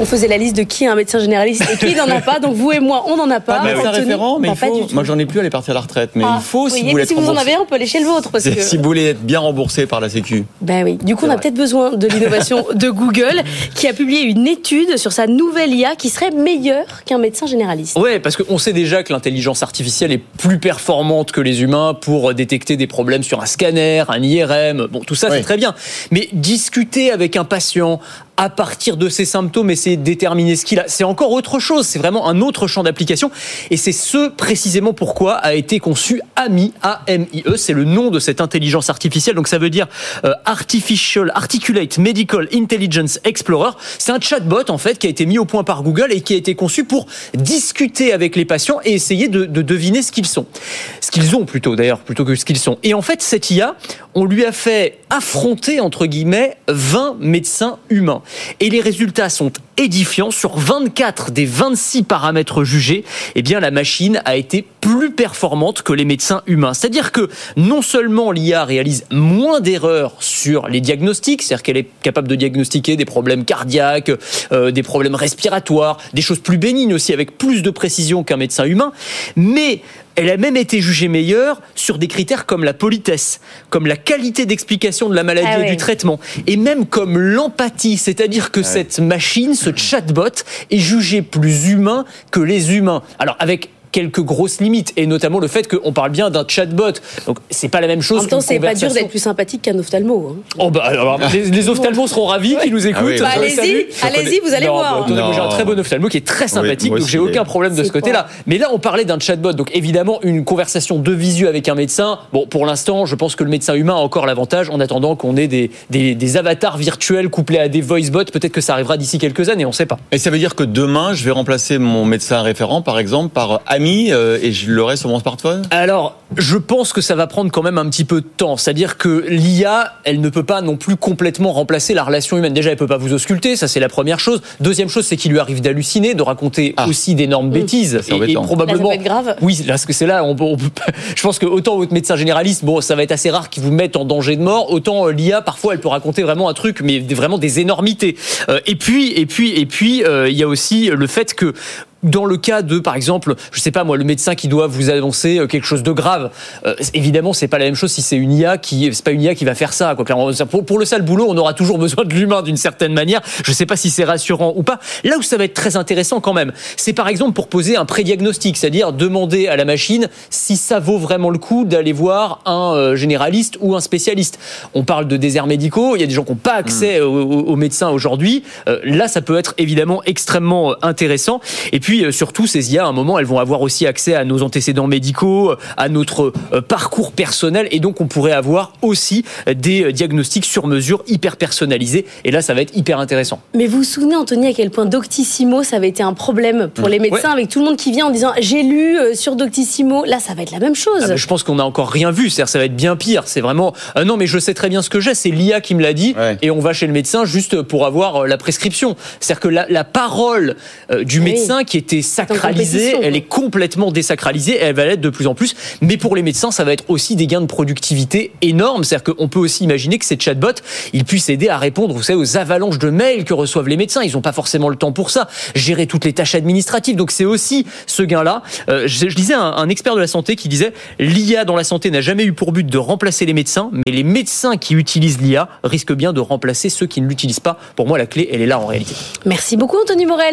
On faisait la liste de qui a un médecin généraliste et qui n'en a pas. Donc vous et moi, on n'en a pas. Pas de médecin Anthony, référent, mais bah, il faut. Moi, j'en ai plus, elle est partie à la retraite. Mais Ah, il faut, vous si vous voulez être si vous en avez, un, on peut aller chez le vôtre. Parce que... Si vous voulez être bien remboursé par la Sécu. Ben oui. Du coup, on a peut-être besoin de l'innovation de Google, qui a publié une étude sur sa nouvelle IA qui serait meilleure qu'un médecin généraliste. Ouais, parce qu'on sait déjà que l'intelligence artificielle est plus performante que les humains pour détecter des problèmes sur un scanner, un IRM. Bon, tout ça, Oui. c'est très bien. Mais discuter avec un patient à partir de ses symptômes, essayer déterminer ce qu'il a, c'est encore autre chose. C'est vraiment un autre champ d'application. Et c'est ce précisément pourquoi a été conçu AMI, A-M-I-E. C'est le nom de cette intelligence artificielle. Donc ça veut dire euh, Artificial Articulate Medical Intelligence Explorer. C'est un chatbot en fait qui a été mis au point par Google et qui a été conçu pour discuter avec les patients et essayer de, de deviner ce qu'ils sont. Ce qu'ils ont plutôt d'ailleurs, plutôt que ce qu'ils sont. Et en fait, cette IA, on lui a fait affronter, entre guillemets, 20 médecins humains. Et les résultats sont édifiants. Sur 24 des 26 paramètres jugés, eh bien, la machine a été plus performante que les médecins humains. C'est-à-dire que non seulement l'IA réalise moins d'erreurs sur les diagnostics, c'est-à-dire qu'elle est capable de diagnostiquer des problèmes cardiaques, euh, des problèmes respiratoires, des choses plus bénignes aussi avec plus de précision qu'un médecin humain, mais elle a même été jugée meilleure sur des critères comme la politesse, comme la qualité d'explication de la maladie Ah et du traitement, et même comme l'empathie, c'est-à-dire que cette machine, ce chatbot, est jugé plus humain que les humains. Alors avec quelques grosses limites, et notamment le fait qu'on parle bien d'un chatbot. Donc c'est pas la même En chose même temps, c'est pas dur d'être plus sympathique qu'un ophtalmo. hein. Oh bah alors, les, les ophtalmos seront ravis qui nous écoutent. Ah oui, Je Bah, allez-y, allez-y, vous allez Non, voir. bah, j'ai un très bon ophtalmo qui est très sympathique, donc j'ai aucun problème de ce côté-là. Mais là, on parlait d'un chatbot, donc évidemment une conversation de visu avec un médecin. Bon, pour l'instant, je pense que le médecin humain a encore l'avantage, en attendant qu'on ait des, des, des avatars virtuels couplés à des voice bots. Peut-être que ça arrivera d'ici quelques années, on ne sait pas. Et ça veut dire que demain, je vais remplacer mon médecin référent, par exemple, par Euh, et je l'aurai sur mon smartphone? Je pense que ça va prendre quand même un petit peu de temps. C'est-à-dire que l'IA, elle ne peut pas non plus complètement remplacer la relation humaine. Déjà, elle peut pas vous ausculter, ça c'est la première chose. Deuxième chose, c'est qu'il lui arrive d'halluciner, de raconter Ah. aussi d'énormes bêtises. c'est embêtant. Là, ça probablement. peut être grave. Oui, là, parce que c'est là, on, peut- on peut pas- je pense que autant votre médecin généraliste, bon, ça va être assez rare qu'il vous mette en danger de mort, autant euh, l'IA, parfois, elle peut raconter vraiment un truc, mais vraiment des énormités. Euh, et puis, et puis, et puis, euh, il y a aussi le fait que dans le cas de, par exemple, je sais pas moi, le médecin qui doit vous annoncer quelque chose de grave, euh, évidemment, c'est pas la même chose si c'est une IA qui, c'est pas une IA qui va faire ça. Quoi. Pour, pour le sale boulot, on aura toujours besoin de l'humain d'une certaine manière. Je sais pas si c'est rassurant ou pas. Là où ça va être très intéressant quand même, c'est par exemple pour poser un prédiagnostic, c'est-à-dire demander à la machine si ça vaut vraiment le coup d'aller voir un euh, généraliste ou un spécialiste. On parle de déserts médicaux, il y a des gens qui n'ont pas accès aux, aux- aux médecins aujourd'hui. Euh, là, ça peut être évidemment extrêmement euh, intéressant. Et puis euh, surtout, ces IA, à un moment, elles vont avoir aussi accès à nos antécédents médicaux, euh, à notre euh, parcours personnel, et donc on pourrait avoir aussi euh, des euh, diagnostics sur mesure hyper personnalisés. Et là, ça va être hyper intéressant. Mais vous vous souvenez, Anthony, à quel point Doctissimo, ça avait été un problème pour les médecins, avec tout le monde qui vient en disant j'ai lu sur Doctissimo. Là, ça va être la même chose. Ah, je pense qu'on n'a encore rien vu, c'est-à-dire ça va être bien pire. C'est vraiment ah non, mais je sais très bien ce que j'ai, c'est l'IA qui me l'a dit, Ouais. et on va chez le médecin juste pour avoir la prescription. C'est-à-dire que la, la parole euh, du Oui. médecin qui était sacralisée, elle est complètement désacralisée, et elle va l'être de plus en plus. Mais pour les médecins, ça va être aussi des gains de productivité énormes. C'est-à-dire qu'on peut aussi imaginer que ces chatbots, ils puissent aider à répondre, vous savez, aux avalanches de mails que reçoivent les médecins. Ils n'ont pas forcément le temps pour ça. Gérer toutes les tâches administratives. Donc c'est aussi ce gain-là. Euh, je, lisais un, un expert de la santé qui disait l'IA dans la santé n'a jamais eu pour but de remplacer les médecins, mais les médecins qui utilisent l'IA risquent bien de remplacer ceux qui ne l'utilisent pas. Pour moi, la clé, elle est là en réalité. Merci beaucoup, Anthony Morel.